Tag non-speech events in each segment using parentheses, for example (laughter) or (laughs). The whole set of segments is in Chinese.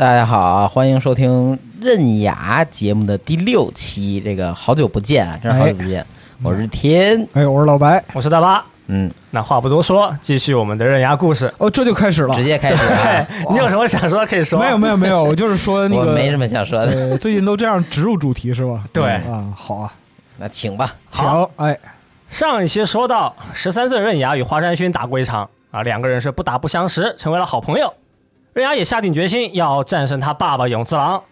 大家好啊，欢迎收听刃牙节目的第六期。这个好久不见啊，真是好久不见。我是天，哎，我是老白，我是大巴。嗯，那话不多说，继续我们的刃牙故事。哦，这就开始了，直接开始啊。你有什么想说的可以说。没有，没有，没有，我就是说那个，我没什么想说的。对，最近都这样植入主题是吧？(laughs) 对啊，好啊，那请吧，请。哎，上一期说到，十三岁刃牙与华山勋打过一场啊，两个人是不打不相识，成为了好朋友。刃牙也下定决心要战胜他爸爸永次郎。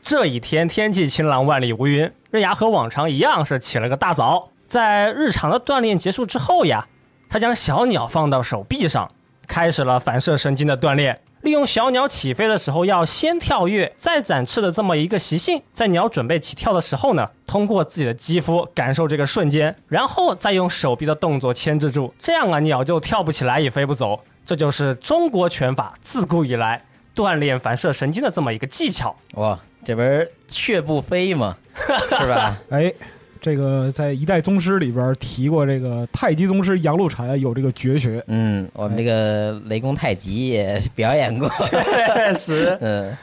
这一天天气晴朗，万里无云。刃牙和往常一样是起了个大早，在日常的锻炼结束之后呀，他将小鸟放到手臂上，开始了反射神经的锻炼。利用小鸟起飞的时候要先跳跃再展翅的这么一个习性，在鸟准备起跳的时候呢，通过自己的肌肤感受这个瞬间，然后再用手臂的动作牵制住，这样啊鸟就跳不起来也飞不走。这就是中国拳法自古以来锻炼反射神经的这么一个技巧。哇，这不是雀不飞吗？(laughs) 是吧？哎，这个在一代宗师里边提过，这个太极宗师杨露禅有这个绝学。嗯，我们这个雷公太极也表演过，确实。(laughs) 嗯。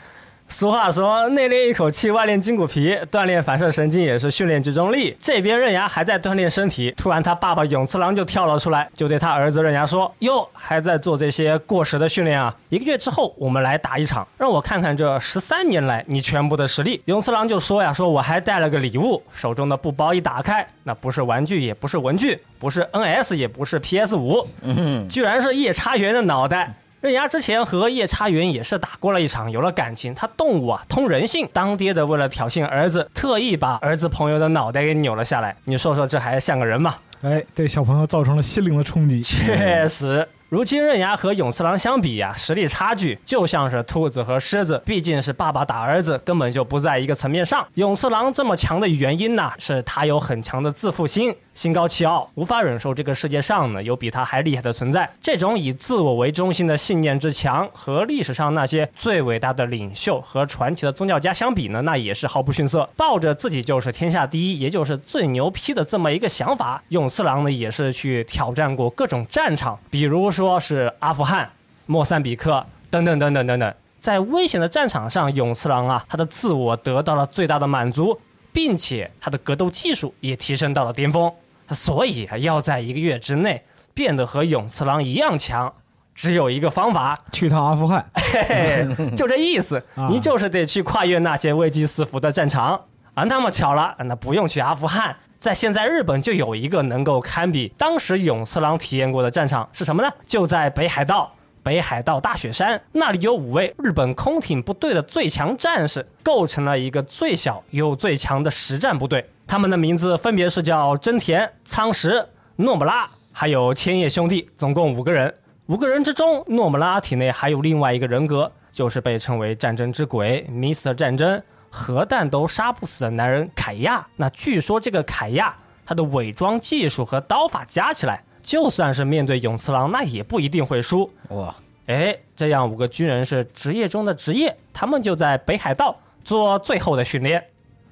俗话说，内练一口气，外练筋骨皮。锻炼反射神经也是训练集中力。这边刃牙还在锻炼身体，突然他爸爸永次郎就跳了出来，就对他儿子刃牙说：“哟，还在做这些过时的训练啊？一个月之后我们来打一场，让我看看这十三年来你全部的实力。”永次郎就说呀：“说我还带了个礼物，手中的布包一打开，那不是玩具，也不是文具，不是 NS，也不是 PS 五，嗯，居然是夜叉猿的脑袋。”刃牙之前和夜叉云也是打过了一场，有了感情。他动物啊通人性，当爹的为了挑衅儿子，特意把儿子朋友的脑袋给扭了下来。你说说，这还像个人吗？哎，对小朋友造成了心灵的冲击。确实。如今刃牙和永次郎相比呀，实力差距就像是兔子和狮子，毕竟是爸爸打儿子，根本就不在一个层面上。永次郎这么强的原因呢，是他有很强的自负心，心高气傲，无法忍受这个世界上呢有比他还厉害的存在。这种以自我为中心的信念之强，和历史上那些最伟大的领袖和传奇的宗教家相比呢，那也是毫不逊色。抱着自己就是天下第一，也就是最牛批的这么一个想法，永次郎呢也是去挑战过各种战场，比如说。是阿富汗、莫桑比克等等等等等等，在危险的战场上，永次郎啊，他的自我得到了最大的满足，并且他的格斗技术也提升到了巅峰，所以要在一个月之内变得和永次郎一样强，只有一个方法，去趟阿富汗，嘿嘿 (laughs) 就这意思，你就是得去跨越那些危机四伏的战场啊。那么巧了，那不用去阿富汗。在现在日本就有一个能够堪比当时永次郎体验过的战场是什么呢？就在北海道，北海道大雪山那里有五位日本空挺部队的最强战士，构成了一个最小又最强的实战部队。他们的名字分别是叫真田、仓石、诺姆拉，还有千叶兄弟，总共五个人。五个人之中，诺姆拉体内还有另外一个人格，就是被称为战争之鬼，Mr 战争。核弹都杀不死的男人凯亚，那据说这个凯亚他的伪装技术和刀法加起来，就算是面对永次郎，那也不一定会输。哇，哎，这样五个军人是职业中的职业，他们就在北海道做最后的训练。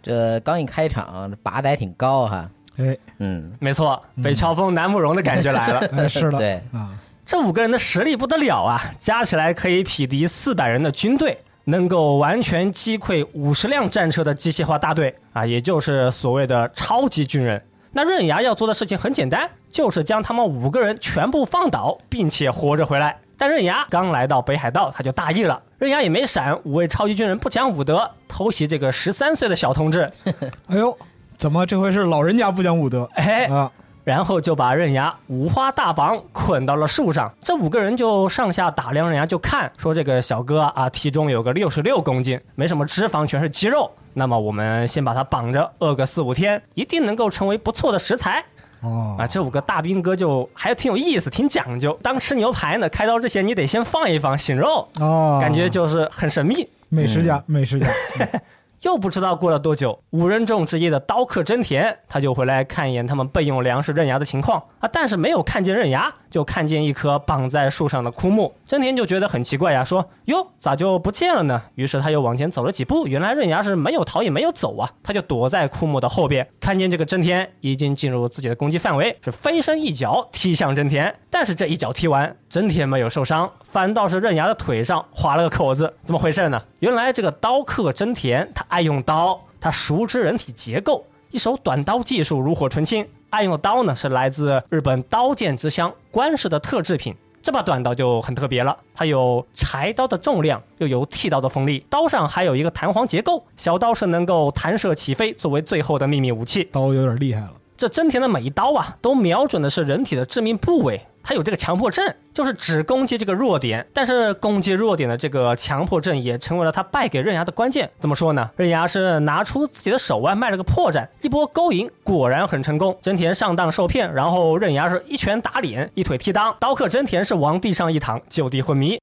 这刚一开场，拔的还挺高哈。哎嗯，没错，北乔峰南慕容的感觉来了。(laughs) 哎，是的，对啊，这五个人的实力不得了啊，加起来可以匹敌四百人的军队，能够完全击溃五十辆战车的机械化大队啊，也就是所谓的超级军人。那刃牙要做的事情很简单，就是将他们五个人全部放倒，并且活着回来。但刃牙刚来到北海道，他就大意了。刃牙也没闪，五位超级军人不讲武德，偷袭这个十三岁的小同志，(laughs) 哎呦，怎么这回是老人家不讲武德哎，啊？(laughs) 然后就把刃牙五花大绑捆到了树上。这五个人就上下打量刃牙，就看说这个小哥啊，体重有个六十六公斤，没什么脂肪，全是肌肉。那么我们先把他绑着，饿个四五天，一定能够成为不错的食材哦啊！这五个大兵哥就还挺有意思，挺讲究。当吃牛排呢，开刀之前你得先放一放醒肉，哦，感觉就是很神秘。美食家，美食家，又不知道过了多久，五人众之一的刀客真田他就回来看一眼他们备用粮食刃牙的情况啊，但是没有看见刃牙，就看见一棵绑在树上的枯木。真田就觉得很奇怪呀，说：“哟，咋就不见了呢？”于是他又往前走了几步，原来刃牙是没有逃也没有走啊，他就躲在枯木的后边，看见这个真田已经进入自己的攻击范围，是飞身一脚踢向真田。但是这一脚踢完，真田没有受伤，反倒是刃牙的腿上划了个口子，怎么回事呢？原来这个刀客真田他爱用刀，他熟知人体结构，一手短刀技术炉火纯青。爱用的刀呢是来自日本刀剑之乡关市的特制品。这把短刀就很特别了，它有柴刀的重量，又有剃刀的锋利，刀上还有一个弹簧结构，小刀是能够弹射起飞，作为最后的秘密武器。刀有点厉害了。这真田的每一刀啊，都瞄准的是人体的致命部位。他有这个强迫症，就是只攻击这个弱点。但是攻击弱点的这个强迫症也成为了他败给刃牙的关键。怎么说呢？刃牙是拿出自己的手腕卖了个破绽，一波勾引果然很成功。真田上当受骗，然后刃牙是一拳打脸，一腿踢裆，刀客真田是往地上一躺，就地昏迷。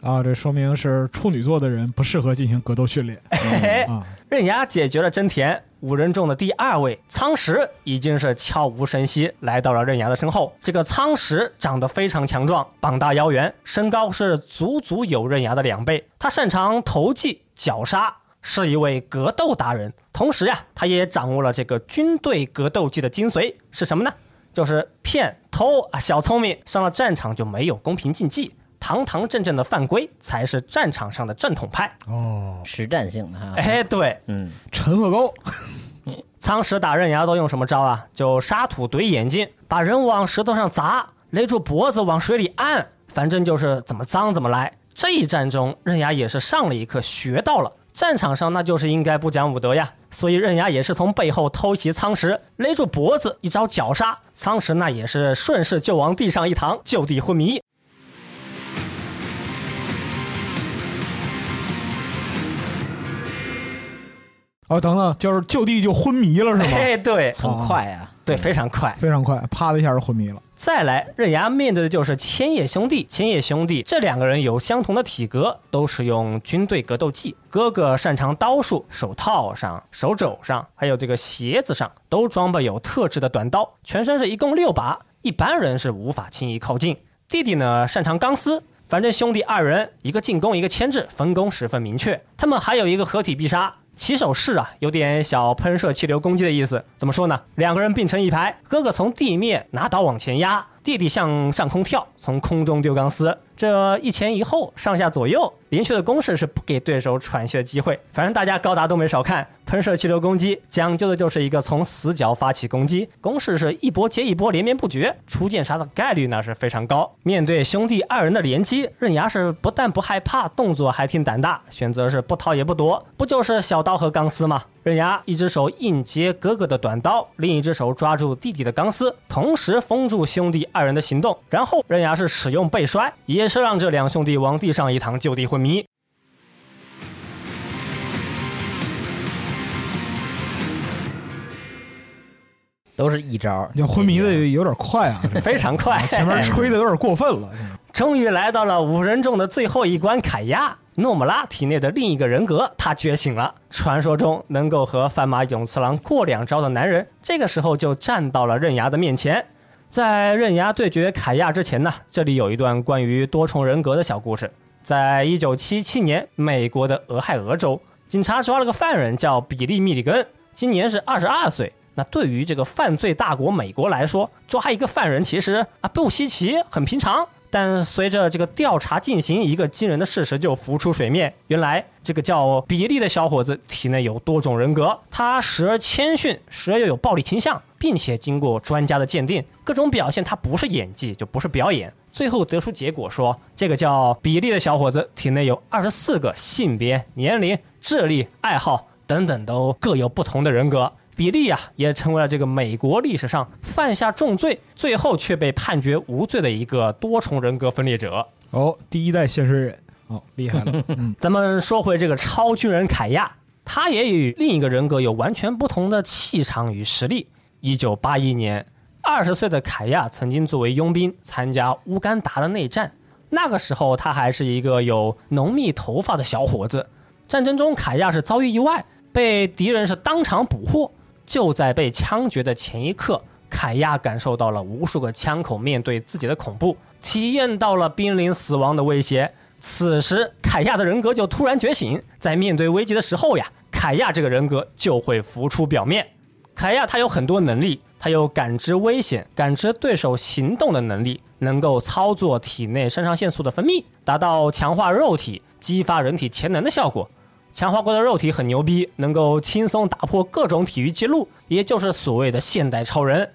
啊，这说明是处女座的人不适合进行格斗训练 (laughs) 嘿嘿啊。刃牙解决了真田，五人中的第二位苍石已经是悄无声息来到了刃牙的身后。这个苍石长得非常强壮，膀大腰圆，身高是足足有刃牙的两倍。他擅长投技、绞杀，是一位格斗达人。同时呀，他也掌握了这个军队格斗技的精髓是什么呢？就是骗、偷啊，小聪明。上了战场就没有公平竞技。堂堂正正的犯规才是战场上的正统派。哦，实战性的哈。哎，对，嗯，陈鹤高，苍石打刃牙都用什么招啊？就沙土怼眼睛，把人往石头上砸，勒住脖子往水里按，反正就是怎么脏怎么来。这一战中，刃牙也是上了一课，学到了。战场上那就是应该不讲武德呀，所以刃牙也是从背后偷袭苍石，勒住脖子，一招绞杀。苍石那也是顺势就往地上一躺，就地昏迷。哦，等等，就是就地就昏迷了是吗？嘿，对很快啊。对，非常快。非常快，啪的一下就昏迷了。再来，刃牙面对的就是千叶兄弟。千叶兄弟这两个人有相同的体格，都使用军队格斗技。哥哥擅长刀术，手套上、手肘上，还有这个鞋子上都装备有特制的短刀，全身是一共六把，一般人是无法轻易靠近。弟弟呢，擅长钢丝。反正兄弟二人，一个进攻，一个牵制，分工十分明确。他们还有一个合体必杀，起手式啊，有点小喷射气流攻击的意思。怎么说呢？两个人并成一排，哥哥从地面拿刀往前压，弟弟向上空跳，从空中丢钢丝。这一前一后，上下左右，连续的攻势是不给对手喘息的机会。反正大家高达都没少看，喷射气流攻击讲究的就是一个从死角发起攻击，攻势是一波接一波，连绵不绝，出剑杀的概率那是非常高。面对兄弟二人的连击，刃牙是不但不害怕，动作还挺胆大，选择是不掏也不躲，不就是小刀和钢丝吗？刃牙一只手硬接哥哥的短刀，另一只手抓住弟弟的钢丝，同时封住兄弟二人的行动。然后刃牙是使用背摔，也是让这两兄弟往地上一躺，就地昏迷。都是一招，你昏迷的有点快啊，(laughs) 非常快，前面吹的有点过分了。(laughs) 终于来到了五人众的最后一关凯亚。诺姆拉体内的另一个人格，他觉醒了。传说中能够和范马勇次郎过两招的男人，这个时候就站到了刃牙的面前。在刃牙对决凯亚之前呢，这里有一段关于多重人格的小故事。在一九七七年，美国的俄亥俄州，警察抓了个犯人，叫比利·密里根，今年是二十二岁。那对于这个犯罪大国美国来说，抓一个犯人其实啊不稀奇，很平常。但随着这个调查进行，一个惊人的事实就浮出水面：原来这个叫比利的小伙子体内有多种人格，他时而谦逊，时而又有暴力倾向，并且经过专家的鉴定，各种表现他不是演技，就不是表演。最后得出结果说，这个叫比利的小伙子体内有二十四个性别、年龄、智力、爱好等等都各有不同的人格。比利啊，也成为了这个美国历史上犯下重罪，最后却被判决无罪的一个多重人格分裂者。哦，第一代现实人，哦，厉害了。(laughs) 嗯，咱们说回这个超巨人凯亚，他也与另一个人格有完全不同的气场与实力。一九八一年，二十岁的凯亚曾经作为佣兵参加乌干达的内战，那个时候他还是一个有浓密头发的小伙子。战争中，凯亚是遭遇意外，被敌人是当场捕获。就在被枪决的前一刻，凯亚感受到了无数个枪口面对自己的恐怖，体验到了濒临死亡的威胁。此时，凯亚的人格就突然觉醒，在面对危机的时候呀，凯亚这个人格就会浮出表面。凯亚他有很多能力，他有感知危险、感知对手行动的能力，能够操作体内肾上腺素的分泌，达到强化肉体、激发人体潜能的效果。强化过的肉体很牛逼，能够轻松打破各种体育记录，也就是所谓的现代超人。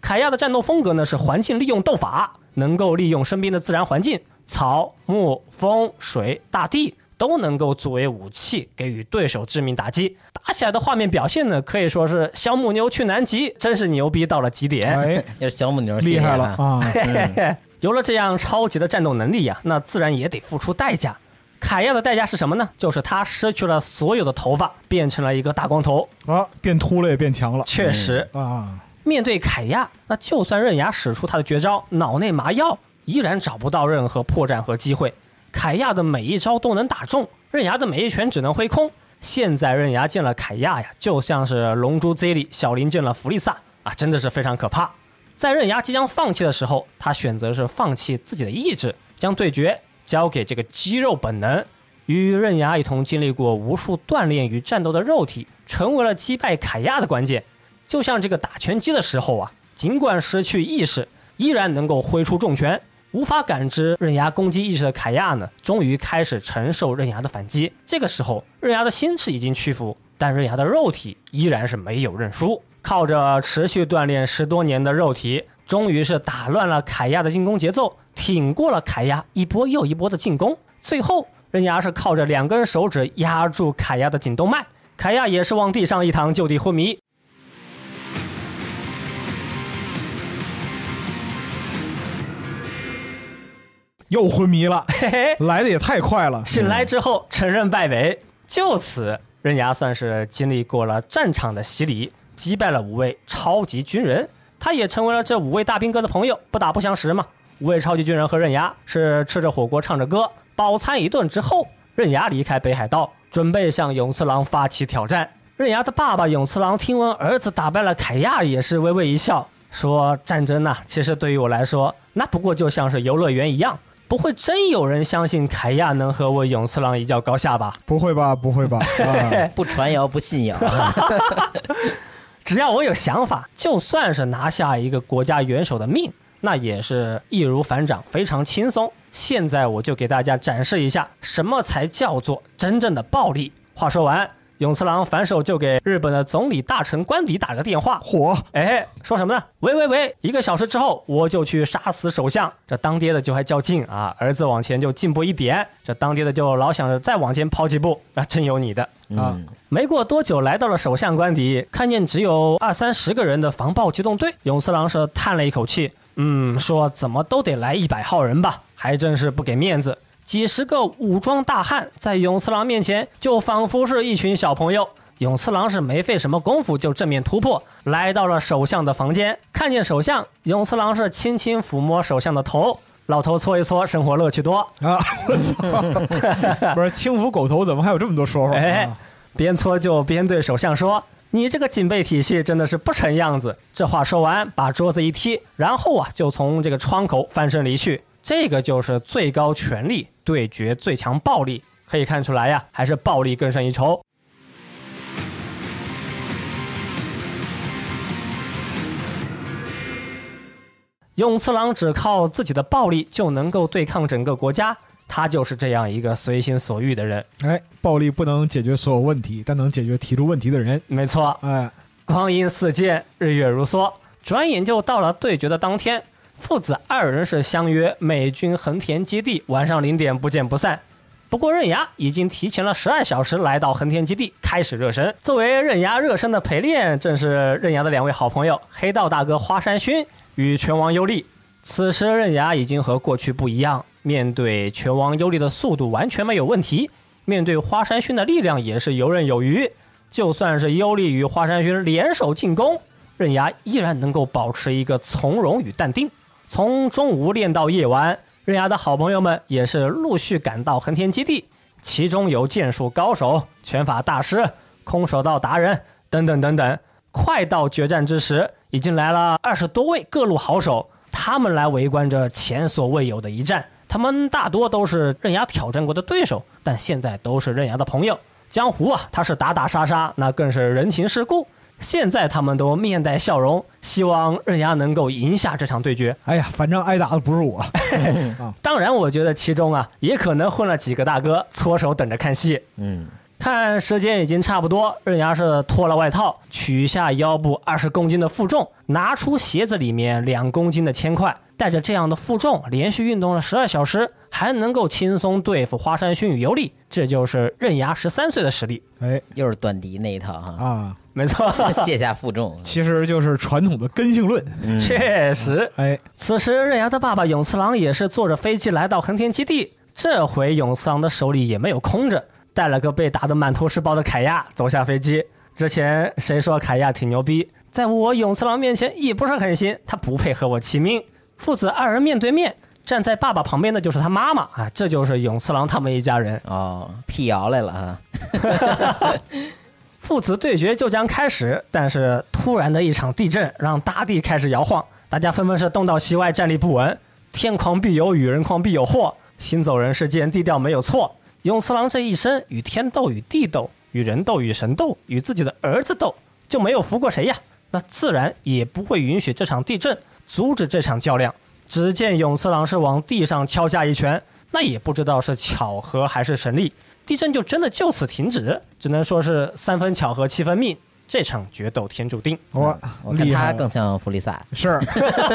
凯亚的战斗风格呢是环境利用斗法，能够利用身边的自然环境，草木风水大地都能够作为武器给予对手致命打击。打起来的画面表现呢可以说是小母牛去南极，真是牛逼到了极点。哎，要是小母牛厉害了啊！(laughs) 有了这样超级的战斗能力呀，那自然也得付出代价。凯亚的代价是什么呢？就是他失去了所有的头发，变成了一个大光头啊，变秃了也变强了。确实啊，面对凯亚，那就算刃牙使出他的绝招脑内麻药，依然找不到任何破绽和机会。凯亚的每一招都能打中，刃牙的每一拳只能挥空。现在刃牙见了凯亚呀，就像是龙珠 Z 里小林见了弗利萨啊，真的是非常可怕。在刃牙即将放弃的时候，他选择是放弃自己的意志，将对决。交给这个肌肉本能，与刃牙一同经历过无数锻炼与战斗的肉体，成为了击败凯亚的关键。就像这个打拳击的时候啊，尽管失去意识，依然能够挥出重拳。无法感知刃牙攻击意识的凯亚呢，终于开始承受刃牙的反击。这个时候，刃牙的心智已经屈服，但刃牙的肉体依然是没有认输。靠着持续锻炼十多年的肉体，终于是打乱了凯亚的进攻节奏。挺过了凯亚一波又一波的进攻，最后刃牙是靠着两根手指压住凯亚的颈动脉，凯亚也是往地上一躺，就地昏迷。又昏迷了，嘿嘿，来的也太快了。醒来之后承认败北，就此刃牙算是经历过了战场的洗礼，击败了五位超级军人，他也成为了这五位大兵哥的朋友，不打不相识嘛。五位超级军人和刃牙是吃着火锅唱着歌饱餐一顿之后，刃牙离开北海道，准备向永次郎发起挑战。刃牙的爸爸永次郎听闻儿子打败了凯亚，也是微微一笑，说：“战争呐，其实对于我来说，那不过就像是游乐园一样，不会真有人相信凯亚能和我永次郎一较高下吧？不会吧？不会吧？(laughs) 不传谣，不信谣。(laughs) 只要我有想法，就算是拿下一个国家元首的命。”那也是易如反掌，非常轻松。现在我就给大家展示一下，什么才叫做真正的暴力。话说完，永次郎反手就给日本的总理大臣官邸打个电话。火，哎，说什么呢？喂喂喂！一个小时之后，我就去杀死首相。这当爹的就还较劲啊，儿子往前就进步一点，这当爹的就老想着再往前跑几步。啊，真有你的啊！没过多久，来到了首相官邸，看见只有二三十个人的防暴机动队，永次郎是叹了一口气。嗯，说怎么都得来一百号人吧，还真是不给面子。几十个武装大汉在永次郎面前，就仿佛是一群小朋友。永次郎是没费什么功夫就正面突破，来到了首相的房间。看见首相，永次郎是轻轻抚摸首相的头，老头搓一搓，生活乐趣多。啊！我操，不是轻抚狗头，怎么还有这么多说法哎啊？，边搓就边对首相说：“你这个警备体系真的是不成样子。”这话说完，把桌子一踢，然后啊，就从这个窗口翻身离去。这个就是最高权力对决最强暴力，可以看出来呀，还是暴力更胜一筹。永次郎只靠自己的暴力就能够对抗整个国家，他就是这样一个随心所欲的人。哎，暴力不能解决所有问题，但能解决提出问题的人。没错，哎，光阴似箭，日月如梭，转眼就到了对决的当天。父子二人是相约美军横田基地，晚上零点不见不散。不过刃牙已经提前了十二小时来到横田基地，开始热身。作为刃牙热身的陪练，正是刃牙的两位好朋友黑道大哥花山薰与拳王优利。此时刃牙已经和过去不一样，面对拳王优利的速度完全没有问题，面对花山薰的力量也是游刃有余。就算是优利与花山薰联手进攻，刃牙依然能够保持一个从容与淡定。从中午练到夜晚，刃牙的好朋友们也是陆续赶到横田基地，其中有剑术高手、拳法大师、空手道达人等等等等。快到决战之时，已经来了二十多位各路好手，他们来围观着前所未有的一战。他们大多都是刃牙挑战过的对手，但现在都是刃牙的朋友。江湖啊，他是打打杀杀，那更是人情世故。现在他们都面带笑容，希望刃牙能够赢下这场对决。哎呀，反正挨打的不是我。(laughs) 当然，我觉得其中啊，也可能混了几个大哥，搓手等着看戏。嗯，看时间已经差不多，刃牙是脱了外套，取下腰部二十公斤的负重，拿出鞋子里面两公斤的铅块，带着这样的负重，连续运动了十二小时，还能够轻松对付花山薰与尤利，这就是刃牙十三岁的实力。哎又是短笛那一套哈，啊，(laughs) 没错，(laughs) 卸下负重，其实就是传统的根性论。嗯确实。哎，此时，刃牙的爸爸永次郎也是坐着飞机来到横田基地。这回永次郎的手里也没有空着，带了个被打得满头是包的凯亚走下飞机。之前谁说凯亚挺牛逼？在我永次郎面前也不是狠心，他不配和我齐名。父子二人面对面，站在爸爸旁边的就是他妈妈啊，这就是永次郎他们一家人。哦，辟谣来了哈 (laughs) (laughs) 父子对决就将开始，但是突然的一场地震让大地开始摇晃，大家纷纷是东倒西歪，站立不稳。天狂必有雨，人狂必有祸。行走人世间，低调没有错。永次郎这一生与天斗，与地斗，与人斗，与神斗，与自己的儿子斗，就没有服过谁呀？那自然也不会允许这场地震阻止这场较量。只见永次郎是往地上敲下一拳，那也不知道是巧合还是神力，地震就真的就此停止，只能说是三分巧合七分命，这场决斗天注定。我我看厉害他更像弗利萨，(laughs) 是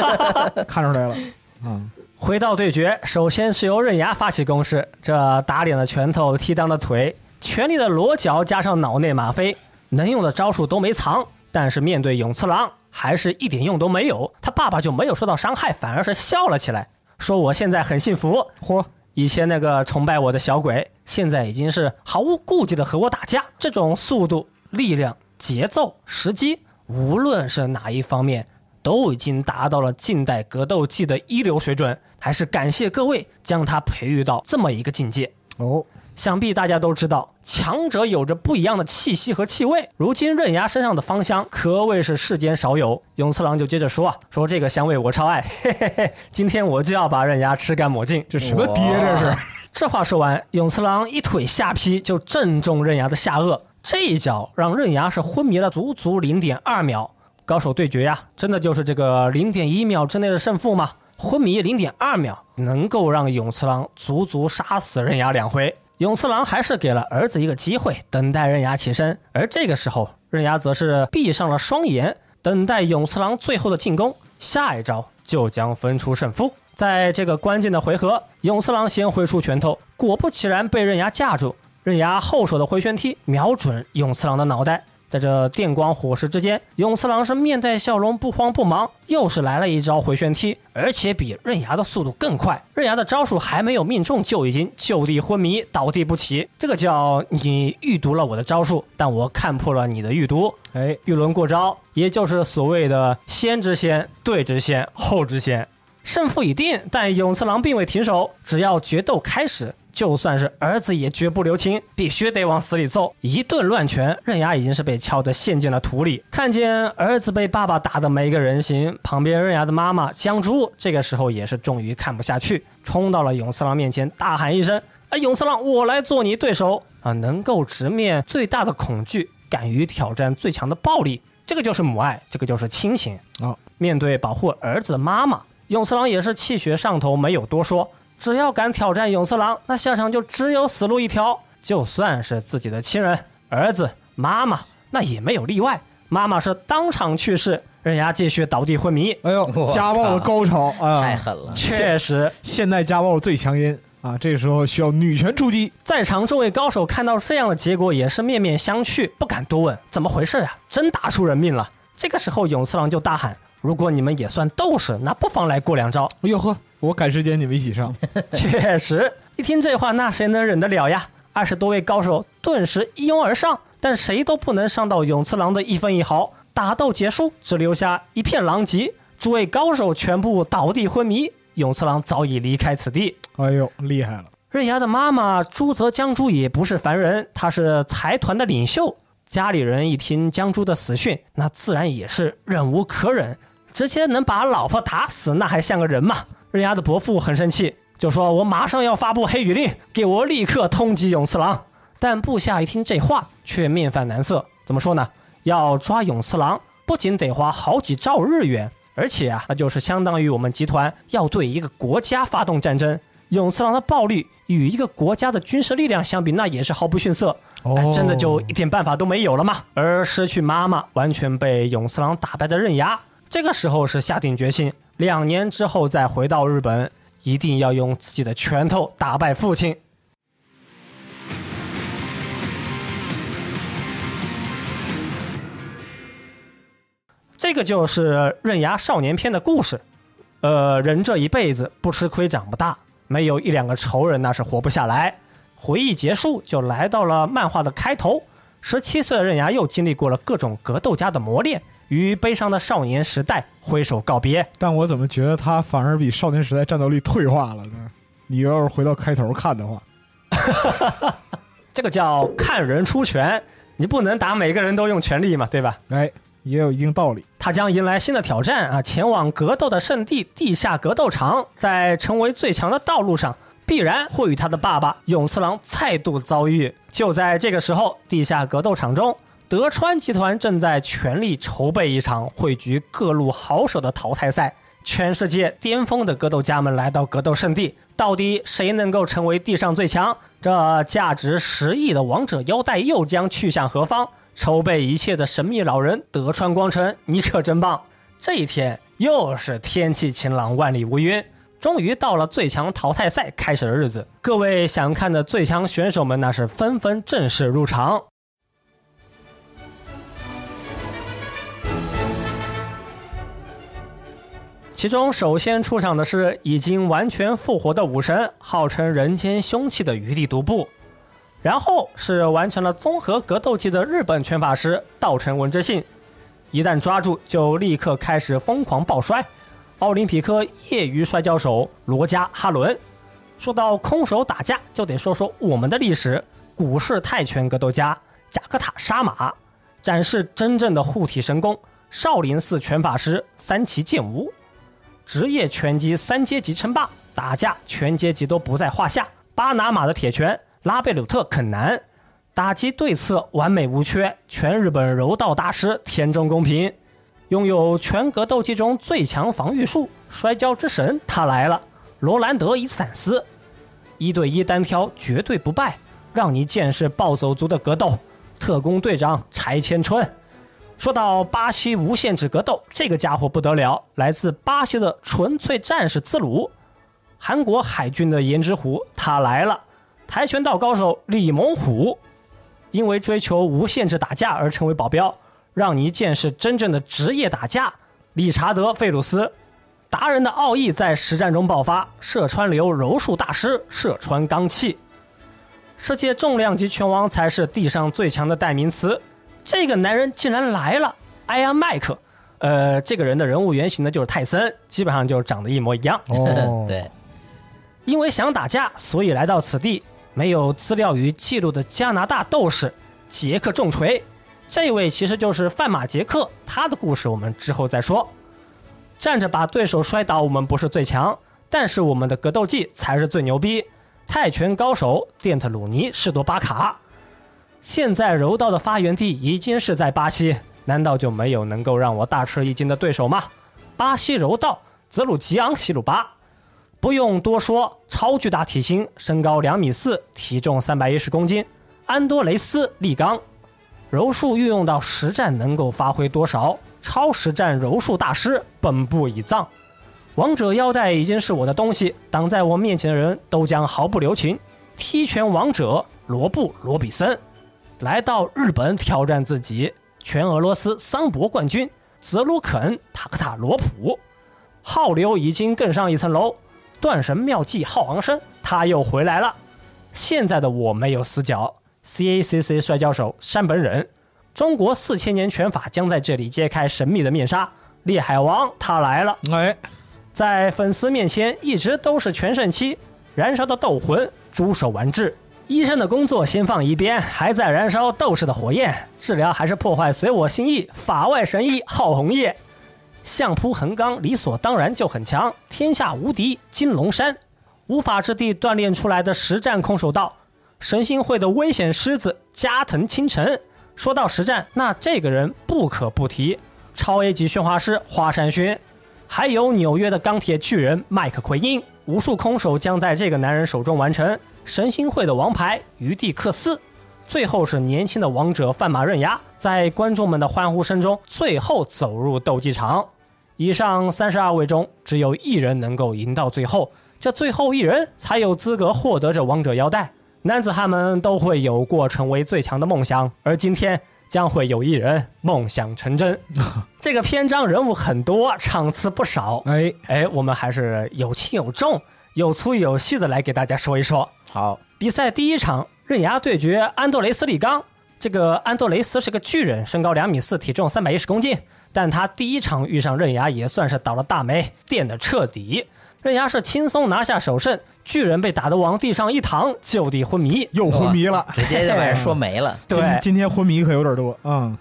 (laughs) 看出来了啊。回到对决，首先是由刃牙发起攻势，这打脸的拳头、踢裆的腿、全力的裸脚加上脑内吗啡，能用的招数都没藏。但是面对永次郎，还是一点用都没有。他爸爸就没有受到伤害，反而是笑了起来，说：“我现在很幸福。嚯，以前那个崇拜我的小鬼，现在已经是毫无顾忌的和我打架。这种速度、力量、节奏、时机，无论是哪一方面，都已经达到了近代格斗技的一流水准。还是感谢各位将他培育到这么一个境界。哦，想必大家都知道，强者有着不一样的气息和气味。如今刃牙身上的芳香可谓是世间少有。永次郎就接着说啊，说这个香味我超爱，嘿嘿嘿，今天我就要把刃牙吃干抹净。这什么爹这是？这话说完，永次郎一腿下劈就正中刃牙的下颚，这一脚让刃牙是昏迷了足足零点二秒。高手对决呀，真的就是这个零点一秒之内的胜负吗？昏迷零点二秒，能够让永次郎足足杀死刃牙两回。永次郎还是给了儿子一个机会，等待刃牙起身。而这个时候，刃牙则是闭上了双眼，等待永次郎最后的进攻。下一招就将分出胜负。在这个关键的回合，永次郎先挥出拳头，果不其然被刃牙架住。刃牙后手的回旋踢瞄准永次郎的脑袋，在这电光火石之间，永次郎是面带笑容，不慌不忙，又是来了一招回旋踢，而且比刃牙的速度更快。刃牙的招数还没有命中，就已经就地昏迷，倒地不起。这个叫你预读了我的招数，但我看破了你的预读。哎，玉轮过招，也就是所谓的先知先、对之先、后知先。胜负已定，但永次郎并未停手，只要决斗开始，就算是儿子也绝不留情，必须得往死里揍。一顿乱拳，刃牙已经是被敲得陷进了土里。看见儿子被爸爸打得没个人形，旁边刃牙的妈妈江珠这个时候也是终于看不下去，冲到了永次郎面前，大喊一声：“哎，永次郎，我来做你对手啊！能够直面最大的恐惧，敢于挑战最强的暴力，这个就是母爱，这个就是亲情。”啊，面对保护儿子的妈妈。永次郎也是气血上头，没有多说。只要敢挑战永次郎，那下场就只有死路一条。就算是自己的亲人、儿子、妈妈，那也没有例外。妈妈是当场去世，刃牙继续倒地昏迷。哎呦，家暴的高潮啊！太狠了，确实，现代家暴最强音啊！这时候需要女权出击。在场众位高手看到这样的结果，也是面面相觑，不敢多问怎么回事啊？真打出人命了！这个时候，永次郎就大喊。如果你们也算斗士，那不妨来过两招。哎呦呵，我赶时间，你们一起上。(laughs) 确实，一听这话，那谁能忍得了呀？二十多位高手顿时一拥而上，但谁都不能伤到永次郎的一分一毫。打斗结束，只留下一片狼藉，诸位高手全部倒地昏迷。永次郎早已离开此地。哎呦，厉害了！刃牙的妈妈朱泽江珠也不是凡人，她是财团的领袖。家里人一听江珠的死讯，那自然也是忍无可忍。直接能把老婆打死，那还像个人吗？刃牙的伯父很生气，就说：“我马上要发布黑羽令，给我立刻通缉永次郎。”但部下一听这话，却面泛难色。怎么说呢？要抓永次郎，不仅得花好几兆日元，而且啊，那就是相当于我们集团要对一个国家发动战争。永次郎的暴力与一个国家的军事力量相比，那也是毫不逊色。哎，真的就一点办法都没有了吗？而失去妈妈，完全被永次郎打败的刃牙。这个时候是下定决心，两年之后再回到日本，一定要用自己的拳头打败父亲。这个就是刃牙少年篇的故事。呃，人这一辈子不吃亏长不大，没有一两个仇人那是活不下来。回忆结束，就来到了漫画的开头。十七岁的刃牙又经历过了各种格斗家的磨练。与悲伤的少年时代挥手告别，但我怎么觉得他反而比少年时代战斗力退化了呢？你要是回到开头看的话，这个叫看人出拳，你不能打每个人都用全力嘛，对吧？哎，也有一定道理。他将迎来新的挑战啊，前往格斗的圣地地下格斗场，在成为最强的道路上，必然会与他的爸爸永次郎再度遭遇。就在这个时候，地下格斗场中。德川集团正在全力筹备一场汇聚各路好手的淘汰赛，全世界巅峰的格斗家们来到格斗圣地，到底谁能够成为地上最强？这价值十亿的王者腰带又将去向何方？筹备一切的神秘老人德川光成，你可真棒！这一天又是天气晴朗，万里无云，终于到了最强淘汰赛开始的日子。各位想看的最强选手们，那是纷纷正式入场。其中首先出场的是已经完全复活的武神，号称人间凶器的余地独步，然后是完成了综合格斗技的日本拳法师道成文之信，一旦抓住就立刻开始疯狂爆摔，奥林匹克业余摔跤手罗加哈伦。说到空手打架，就得说说我们的历史，古式泰拳格斗家贾克塔沙马，展示真正的护体神功，少林寺拳法师三崎健吾。职业拳击三阶级称霸，打架全阶级都不在话下。巴拿马的铁拳拉贝鲁特肯南，打击对策完美无缺。全日本柔道大师田中公平，拥有全格斗技中最强防御术，摔跤之神他来了。罗兰德伊斯坦斯，一对一单挑绝对不败，让你见识暴走族的格斗。特工队长柴千春。说到巴西无限制格斗，这个家伙不得了，来自巴西的纯粹战士兹鲁，韩国海军的颜值虎，他来了。跆拳道高手李猛虎，因为追求无限制打架而成为保镖，让你见识真正的职业打架。理查德费鲁斯，达人的奥义在实战中爆发，射穿流柔术大师，射穿钢气，世界重量级拳王才是地上最强的代名词。这个男人竟然来了！艾安麦克，呃，这个人的人物原型呢就是泰森，基本上就是长得一模一样。哦，(laughs) 对，因为想打架，所以来到此地。没有资料与记录的加拿大斗士杰克重锤，这位其实就是范马杰克，他的故事我们之后再说。站着把对手摔倒，我们不是最强，但是我们的格斗技才是最牛逼。泰拳高手电特鲁尼士多巴卡，现在柔道的发源地已经是在巴西，难道就没有能够让我大吃一惊的对手吗？巴西柔道泽鲁吉昂西鲁巴。不用多说，超巨大体型，身高两米四，体重三百一十公斤。安多雷斯力刚，柔术运用到实战能够发挥多少？超实战柔术大师本部已藏，王者腰带已经是我的东西，挡在我面前的人都将毫不留情。踢拳王者罗布罗比森，来到日本挑战自己，全俄罗斯桑博冠军泽鲁肯塔克塔罗普，浩流已经更上一层楼。断神妙计浩昂生，他又回来了。现在的我没有死角，CACC 摔跤手山本忍，中国四千年拳法将在这里揭开神秘的面纱。烈海王他来了，哎，在粉丝面前一直都是全盛期，燃烧的斗魂，猪手完治。医生的工作先放一边，还在燃烧斗士的火焰，治疗还是破坏随我心意。法外神医浩红叶。相扑横纲理所当然就很强，天下无敌金龙山，无法之地锻炼出来的实战空手道，神心会的危险狮子加藤清晨。说到实战，那这个人不可不提，超 A 级炫化师花山轩，还有纽约的钢铁巨人麦克奎因，无数空手将在这个男人手中完成。神心会的王牌余地克斯，最后是年轻的王者范马刃牙，在观众们的欢呼声中，最后走入斗技场。以上三十二位中，只有一人能够赢到最后，这最后一人才有资格获得这王者腰带。男子汉们都会有过成为最强的梦想，而今天将会有一人梦想成真。(laughs) 这个篇章人物很多，场次不少。哎，哎，我们还是有轻有重、有粗有细的来给大家说一说。好，比赛第一场，刃牙对决安多雷斯利刚。这个安多雷斯是个巨人，身高两米四，体重三百一十公斤。但他第一场遇上刃牙也算是倒了大霉，垫的彻底。刃牙是轻松拿下首胜，巨人被打得往地上一躺，就地昏迷。又昏迷了。直接就把人说没了。(laughs) 对今，今天昏迷可有点多啊。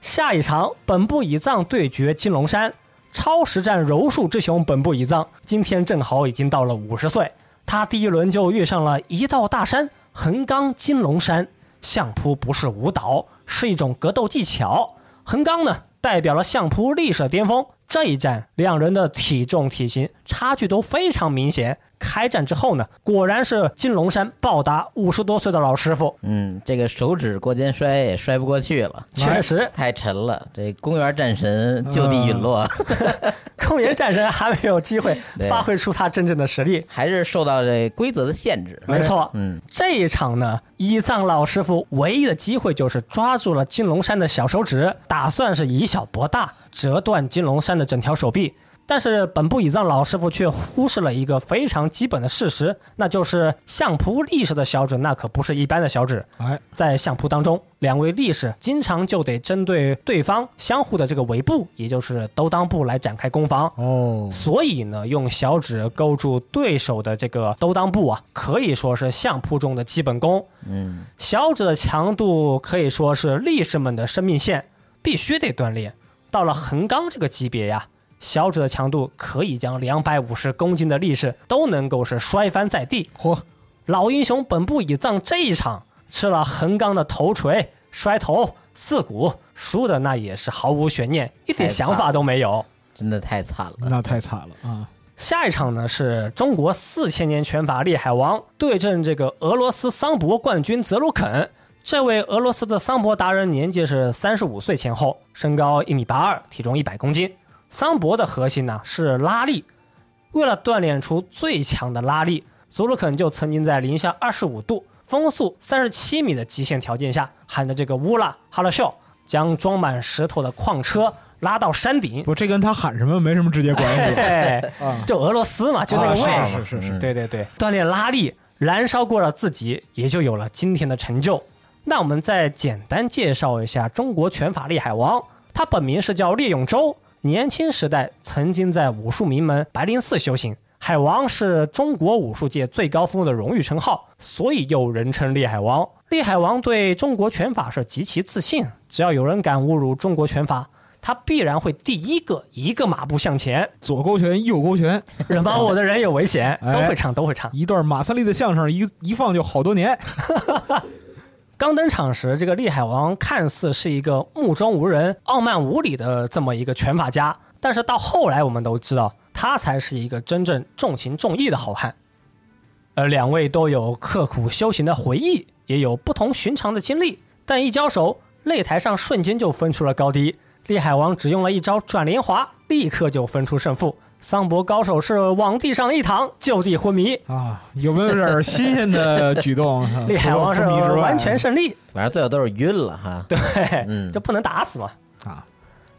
下一场本部乙藏对决金龙山，超实战柔术之雄本部乙藏今天正好已经到了五十岁，他第一轮就遇上了一道大山横纲金龙山。相扑不是舞蹈，是一种格斗技巧。横纲呢，代表了相扑历史的巅峰。这一战，两人的体重、体型差距都非常明显。开战之后呢，果然是金龙山暴打五十多岁的老师傅，嗯，这个手指过肩摔也摔不过去了，确实，太沉了。这公园战神就地陨落，空岩战神还没有机会发挥出他真正的实力。还是受到这规则的限制。没错，嗯，这一场呢，伊藏老师傅唯一的机会就是抓住了金龙山的小手指，打算是以小博大，折断金龙山的整条手臂。但是本部以藏老师傅却忽视了一个非常基本的事实，那就是相扑力士的小指那可不是一般的小指。哎，在相扑当中，两位力士经常就得针对对方相互的这个尾部，也就是兜裆部来展开攻防。哦，所以呢，用小指勾住对手的这个兜裆部啊，可以说是相扑中的基本功。嗯，小指的强度可以说是力士们的生命线，必须得锻炼。到了横纲这个级别呀，小指的强度可以将两百五十公斤的力士都能够是摔翻在地。嚯，老英雄本部乙藏这一场吃了横纲的头锤、摔头、刺骨，输的那也是毫无悬念，一点想法都没有。真的太惨了。那太惨了啊！下一场呢是中国四千年拳法厉海王对阵这个俄罗斯桑博冠军泽鲁肯。这位俄罗斯的桑博达人年纪是三十五岁前后，身高一米八二，体重一百公斤。桑博的核心呢是拉力，为了锻炼出最强的拉力，祖鲁肯就曾经在零下二十五度、风速三十七米的极限条件下，喊着这个乌拉哈拉秀，将装满石头的矿车拉到山顶。不，这跟他喊什么没什么直接关系嘿，(laughs) 啊。就俄罗斯嘛，就那个位置。啊是是是是，对对对，锻炼拉力，燃烧过了自己，也就有了今天的成就。那我们再简单介绍一下中国拳法厉海王，他本名是叫聂永洲，年轻时代曾经在武术名门白灵寺修行。海王是中国武术界最高峰的荣誉称号，所以又人称厉海王。厉海王对中国拳法是极其自信，只要有人敢侮辱中国拳法，他必然会第一个一个马步向前。左勾拳，右勾拳，(laughs) 惹毛我的人有危险，哎都会唱，都会唱。(laughs) 一段马三立的相声一一放就好多年。(laughs) 刚登场时，这个厉海王看似是一个目中无人、傲慢无礼的这么一个拳法家，但是到后来我们都知道，他才是一个真正重情重义的好汉。而两位都有刻苦修行的回忆，也有不同寻常的经历，但一交手，擂台上瞬间就分出了高低。厉海王只用了一招转莲华，立刻就分出胜负。桑博高手是往地上一躺，就地昏迷。啊，有没有点新鲜的举动？(laughs) 厉害王是完全胜利，反正最后都是晕了哈。对，嗯就不能打死嘛。啊，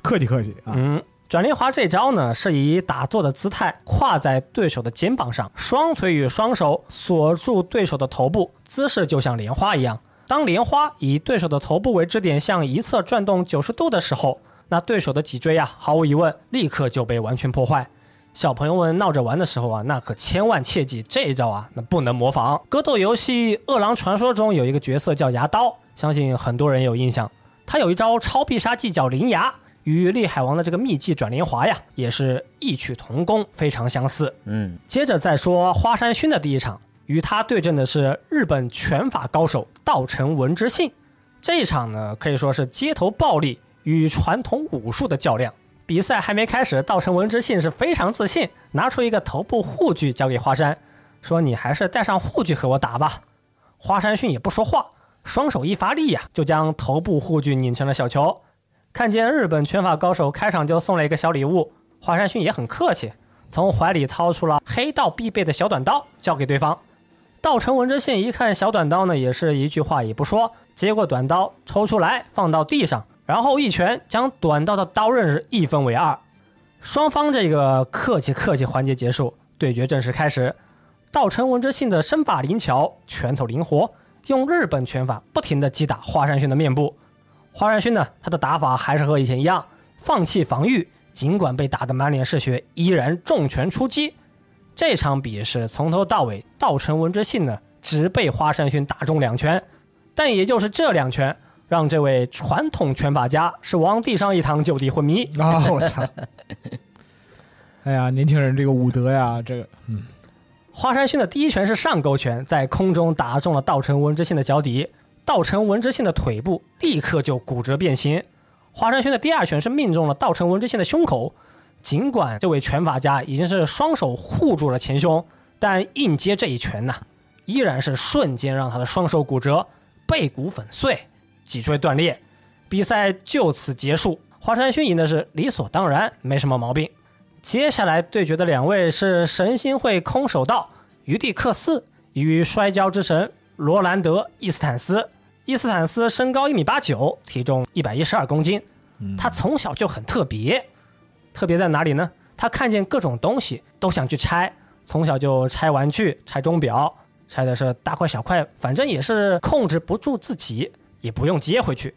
客气客气啊，嗯，转莲华这招呢，是以打坐的姿态跨在对手的肩膀上，双腿与双手锁住对手的头部，姿势就像莲花一样。当莲花以对手的头部为支点向一侧转动九十度的时候，那对手的脊椎啊，毫无疑问立刻就被完全破坏。小朋友们闹着玩的时候啊，那可千万切记这一招啊，那不能模仿。格斗游戏《饿狼传说》中有一个角色叫牙刀，相信很多人有印象。他有一招超必杀技叫灵牙，与厉海王的这个秘技转莲华呀，也是异曲同工，非常相似。嗯，接着再说花山薰的第一场，与他对阵的是日本拳法高手道成文之信。这一场呢，可以说是街头暴力与传统武术的较量。比赛还没开始，道成文之信是非常自信，拿出一个头部护具交给花山，说：“你还是带上护具和我打吧。”花山逊也不说话，双手一发力呀、就将头部护具拧成了小球。看见日本拳法高手开场就送了一个小礼物，华山逊也很客气，从怀里掏出了黑道必备的小短刀，交给对方。道成文之信一看小短刀呢，也是一句话也不说，接过短刀抽出来放到地上，然后一拳将短刀的刀刃是一分为二。双方这个客气客气环节结束，对决正式开始。道成文之信的身法灵巧，拳头灵活，用日本拳法不停地击打华山勋的面部。华山勋呢，他的打法还是和以前一样，放弃防御，尽管被打得满脸是血，依然重拳出击。这场比试从头到尾，道成文之信呢只被华山勋打中两拳，但也就是这两拳，让这位传统拳法家是往地上一躺，就地昏迷。啊，我操！(laughs) 哎呀，年轻人这个武德呀，这个嗯华山勋的第一拳是上勾拳，在空中打中了道成文之信的脚底，道成文之信的腿部立刻就骨折变形。华山勋的第二拳是命中了道成文之信的胸口，尽管这位拳法家已经是双手护住了前胸，但硬接这一拳呐、依然是瞬间让他的双手骨折，背骨粉碎，脊椎断裂。比赛就此结束，华山勋赢的是理所当然，没什么毛病。接下来对决的两位是神心会空手道于蒂克斯与摔跤之神罗兰德·伊斯坦斯。伊斯坦斯身高一米八九，体重一百一十二公斤。他从小就很特别，特别在哪里呢？他看见各种东西都想去拆，从小就拆玩具、拆钟表，拆的是大块小块，反正也是控制不住自己，也不用接回去。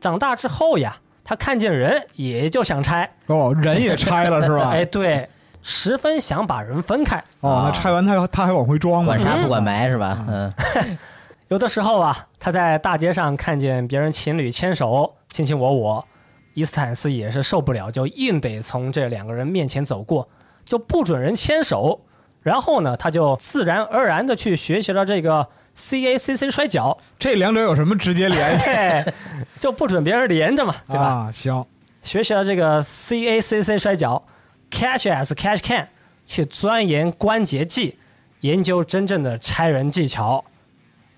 长大之后呀，他看见人也就想拆，哦，人也拆了是吧？(laughs) 哎，对，十分想把人分开。哦，那拆完他他还往回装吗管？啥不管埋是吧？嗯，(laughs) 有的时候啊，他在大街上看见别人情侣牵手，卿卿我我，伊斯坦斯也是受不了，就硬得从这两个人面前走过，就不准人牵手。然后呢，他就自然而然的去学习了这个 CACC 摔跤，这两者有什么直接联系？嘿，(laughs) 就不准别人连着嘛，对吧？啊，行，学习了这个 CACC 摔跤，Catch as Catch Can，去钻研关节技，研究真正的拆人技巧。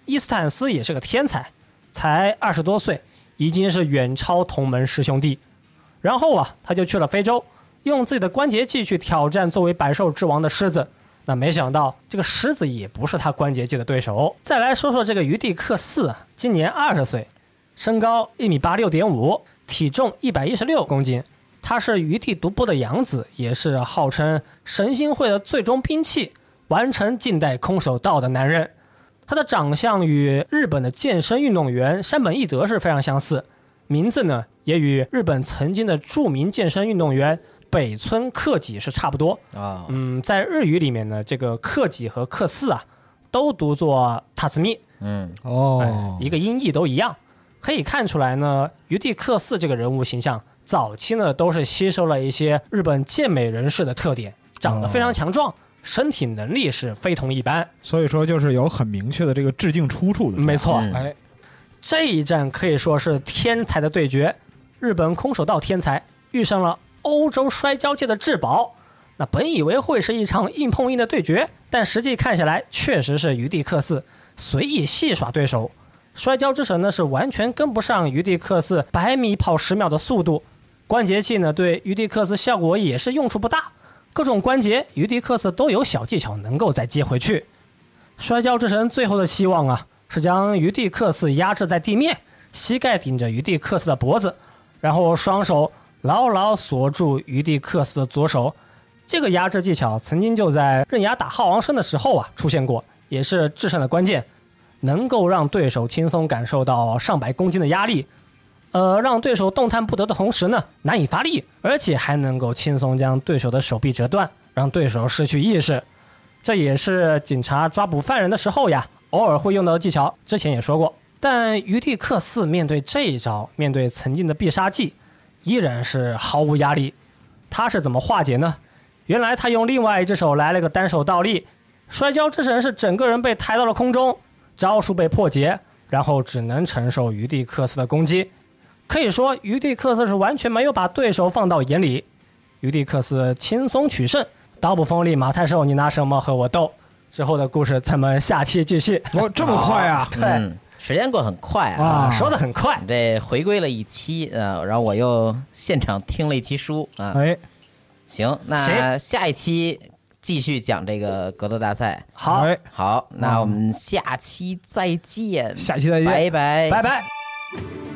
伊斯坦斯也是个天才，才二十多岁，已经是远超同门师兄弟。然后啊，他就去了非洲，用自己的关节技去挑战作为百兽之王的狮子。那没想到这个狮子也不是他关节技的对手。再来说说这个于蒂克斯啊，今年二十岁，身高一米八六点五，体重一百一十六公斤。他是于地独步的养子，也是号称神心会的最终兵器，完成近代空手道的男人。他的长相与日本的健身运动员山本一德是非常相似，名字呢也与日本曾经的著名健身运动员北村克己是差不多。啊，嗯，在日语里面呢，这个克己和克四啊，都读作塔兹密，嗯。哦。哎，一个音译都一样。可以看出来呢，余地克四这个人物形象，早期呢都是吸收了一些日本健美人士的特点，长得非常强壮，身体能力是非同一般。所以说就是有很明确的这个致敬出处的，没错，嗯。哎，这一战可以说是天才的对决，日本空手道天才遇上了欧洲摔跤界的至宝。那本以为会是一场硬碰硬的对决，但实际看下来，确实是余地克斯随意戏耍对手。摔跤之神呢是完全跟不上余地克斯百米跑十秒的速度，关节器呢对余地克斯效果也是用处不大，各种关节余地克斯都有小技巧能够再接回去。摔跤之神最后的希望啊，是将余地克斯压制在地面，膝盖顶着余地克斯的脖子，然后双手牢牢锁住余地克斯的左手。这个压制技巧曾经就在刃牙打浩王生的时候啊出现过，也是制胜的关键，能够让对手轻松感受到上百公斤的压力。呃，让对手动弹不得的同时呢，难以发力，而且还能够轻松将对手的手臂折断，让对手失去意识。这也是警察抓捕犯人的时候呀，偶尔会用到的技巧。之前也说过，但余地克斯面对这一招，面对曾经的必杀技，依然是毫无压力。他是怎么化解呢？原来他用另外一只手来了个单手倒立，摔跤之神是整个人被抬到了空中，招数被破解，然后只能承受于地克斯的攻击。可以说，于地克斯是完全没有把对手放到眼里，于地克斯轻松取胜。刀不锋利马太瘦，你拿什么和我斗？之后的故事咱们下期继续。哦，这么快啊！(laughs) 对嗯，时间过很快啊。啊说的很快，这回归了一期，呃，然后我又现场听了一期书啊。哎，行，那下一期继续讲这个格斗大赛。好，哎，好，那我们下期再见，下期再见拜拜，拜拜。